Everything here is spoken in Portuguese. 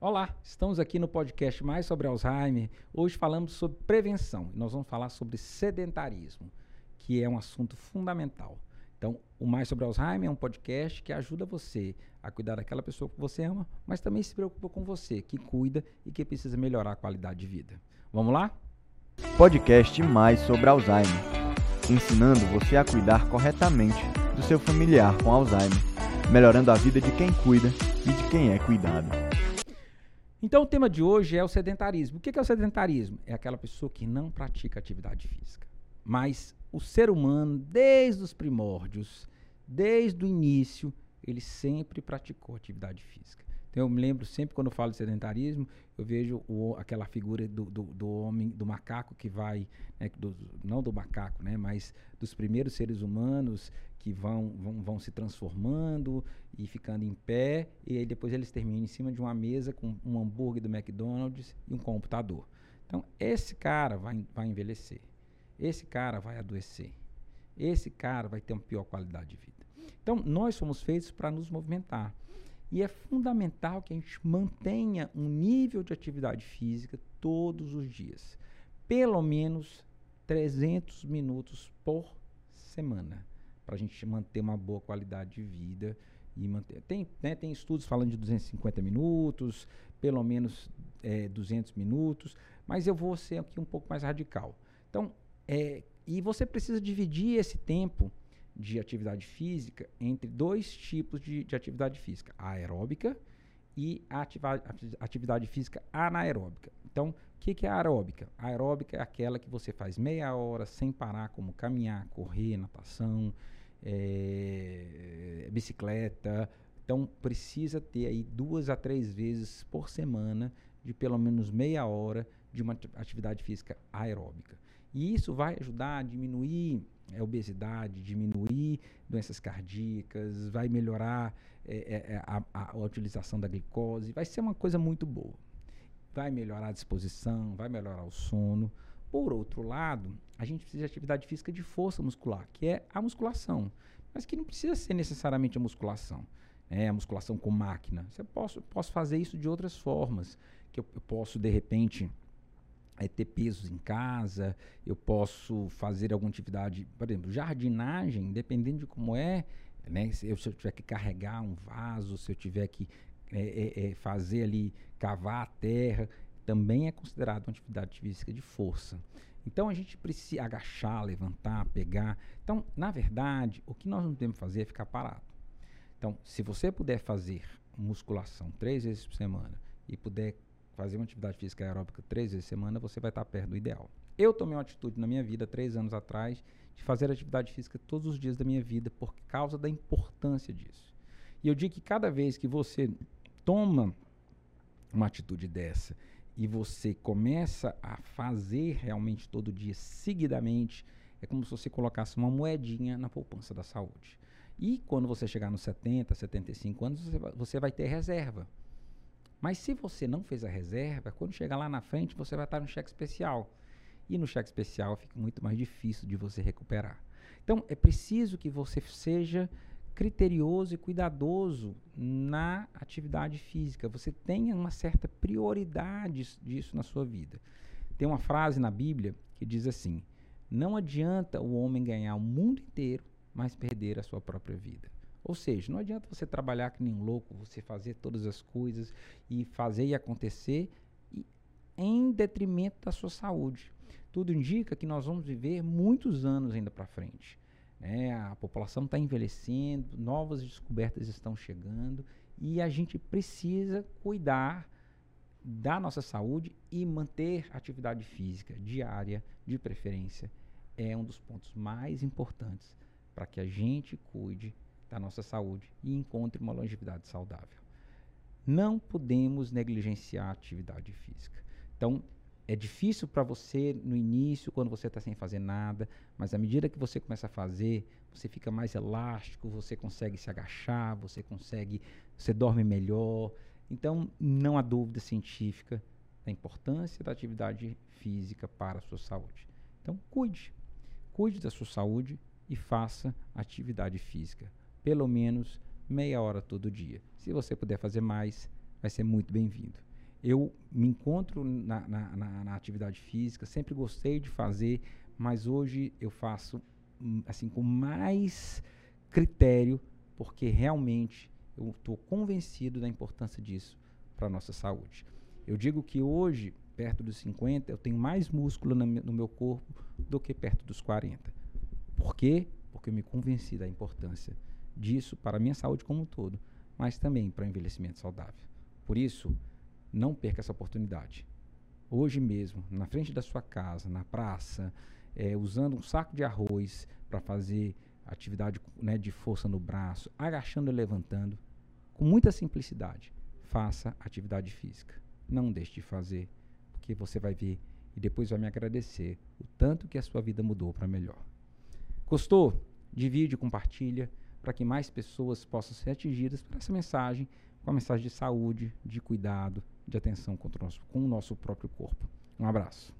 Olá, estamos aqui no podcast Mais sobre Alzheimer. Hoje falamos sobre prevenção e nós vamos falar sobre sedentarismo, que é um assunto fundamental. Então, o Mais sobre Alzheimer é um podcast que ajuda você a cuidar daquela pessoa que você ama, mas também se preocupa com você, que cuida e que precisa melhorar a qualidade de vida. Vamos lá? Podcast Mais sobre Alzheimer, ensinando você a cuidar corretamente do seu familiar com Alzheimer, melhorando a vida de quem cuida e de quem é cuidado. Então, o tema de hoje é o sedentarismo. O que é o sedentarismo? É aquela pessoa que não pratica atividade física. Mas o ser humano, desde os primórdios, desde o início, ele sempre praticou atividade física. Então, eu me lembro sempre quando eu falo de sedentarismo, eu vejo o, aquela figura do, do, do, homem, do macaco que vai, né, do, não do macaco, né, mas dos primeiros seres humanos que vão, vão, vão se transformando e ficando em pé, e aí depois eles terminam em cima de uma mesa com um hambúrguer do McDonald's e um computador. Então, esse cara vai, vai envelhecer. Esse cara vai adoecer. Esse cara vai ter uma pior qualidade de vida. Então, nós somos feitos para nos movimentar. E é fundamental que a gente mantenha um nível de atividade física todos os dias. Pelo menos 300 minutos por semana. Para a gente manter uma boa qualidade de vida. E manter. Tem, né, tem estudos falando de 250 minutos, pelo menos é, 200 minutos. Mas eu vou ser aqui um pouco mais radical. Então, é, e você precisa dividir esse tempo de atividade física entre dois tipos de, de atividade física, a aeróbica e a ativa, atividade física anaeróbica. Então, o que, que é a aeróbica? A aeróbica é aquela que você faz meia hora sem parar, como caminhar, correr, natação, é, bicicleta. Então, precisa ter aí duas a três vezes por semana de pelo menos meia hora de uma atividade física aeróbica. E isso vai ajudar a diminuir a é, obesidade, diminuir doenças cardíacas, vai melhorar é, é, é, a, a, a, utilização da glicose, vai ser uma coisa muito boa. Vai melhorar a disposição, vai melhorar o sono. Por outro lado, a gente precisa de atividade física de força muscular, que é a musculação, mas que não precisa ser necessariamente a musculação. É, a musculação com máquina. Você posso, posso fazer isso de outras formas, que eu, eu posso, de repente, é, ter pesos em casa, eu posso fazer alguma atividade, por exemplo, jardinagem, dependendo de como é, né? Se eu, se eu tiver que carregar um vaso, se eu tiver que é, é, é, fazer ali, cavar a terra, também é considerado uma atividade física de força. Então a gente precisa agachar, levantar, pegar. Então, na verdade, o que nós não temos que fazer é ficar parado. Então, se você puder fazer musculação três vezes por semana e puder fazer uma atividade física aeróbica três vezes por semana, você vai estar perto do ideal. Eu tomei uma atitude na minha vida, três anos atrás, de fazer atividade física todos os dias da minha vida por causa da importância disso. E eu digo que cada vez que você toma uma atitude dessa e você começa a fazer realmente todo dia, seguidamente, é como se você colocasse uma moedinha na poupança da saúde. E quando você chegar nos 70, 75 anos, você vai, você vai ter reserva. Mas se você não fez a reserva, quando chegar lá na frente, você vai estar no cheque especial. E no cheque especial fica muito mais difícil de você recuperar. Então, é preciso que você seja criterioso e cuidadoso na atividade física. Você tenha uma certa prioridade disso na sua vida. Tem uma frase na Bíblia que diz assim: Não adianta o homem ganhar o mundo inteiro, mas perder a sua própria vida. Ou seja, não adianta você trabalhar que nem um louco, você fazer todas as coisas e fazer e acontecer e, em detrimento da sua saúde. Tudo indica que nós vamos viver muitos anos ainda para frente. Né? A população está envelhecendo, novas descobertas estão chegando e a gente precisa cuidar da nossa saúde e manter atividade física diária, de preferência, é um dos pontos mais importantes para que a gente cuide da nossa saúde e encontre uma longevidade saudável. Não podemos negligenciar a atividade física. Então, é difícil para você no início, quando você está sem fazer nada, mas à medida que você começa a fazer, você fica mais elástico, você consegue se agachar, você consegue, você dorme melhor. Então, não há dúvida científica da importância da atividade física para a sua saúde. Então, cuide, cuide da sua saúde e faça atividade física pelo menos meia hora todo dia. Se você puder fazer mais, vai ser muito bem-vindo. Eu me encontro na, na, na, na, atividade física, sempre gostei de fazer, mas hoje eu faço hum, assim com mais critério, porque realmente eu estou convencido da importância disso para a nossa saúde. Eu digo que hoje, perto dos 50, eu tenho mais músculo no meu corpo do que perto dos 40. Por quê? Porque eu me convenci da importância disso para a minha saúde como um todo, mas também para o envelhecimento saudável. Por isso, não perca essa oportunidade. Hoje mesmo, na frente da sua casa, na praça, é, usando um saco de arroz para fazer atividade né, de força no braço, agachando e levantando, com muita simplicidade, faça atividade física. Não deixe de fazer, porque você vai ver e depois vai me agradecer o tanto que a sua vida mudou para melhor. Gostou? Divide, compartilha, para que mais pessoas possam ser atingidas por essa mensagem, com a mensagem de saúde, de cuidado, de atenção com o nosso, com o nosso próprio corpo. Um abraço.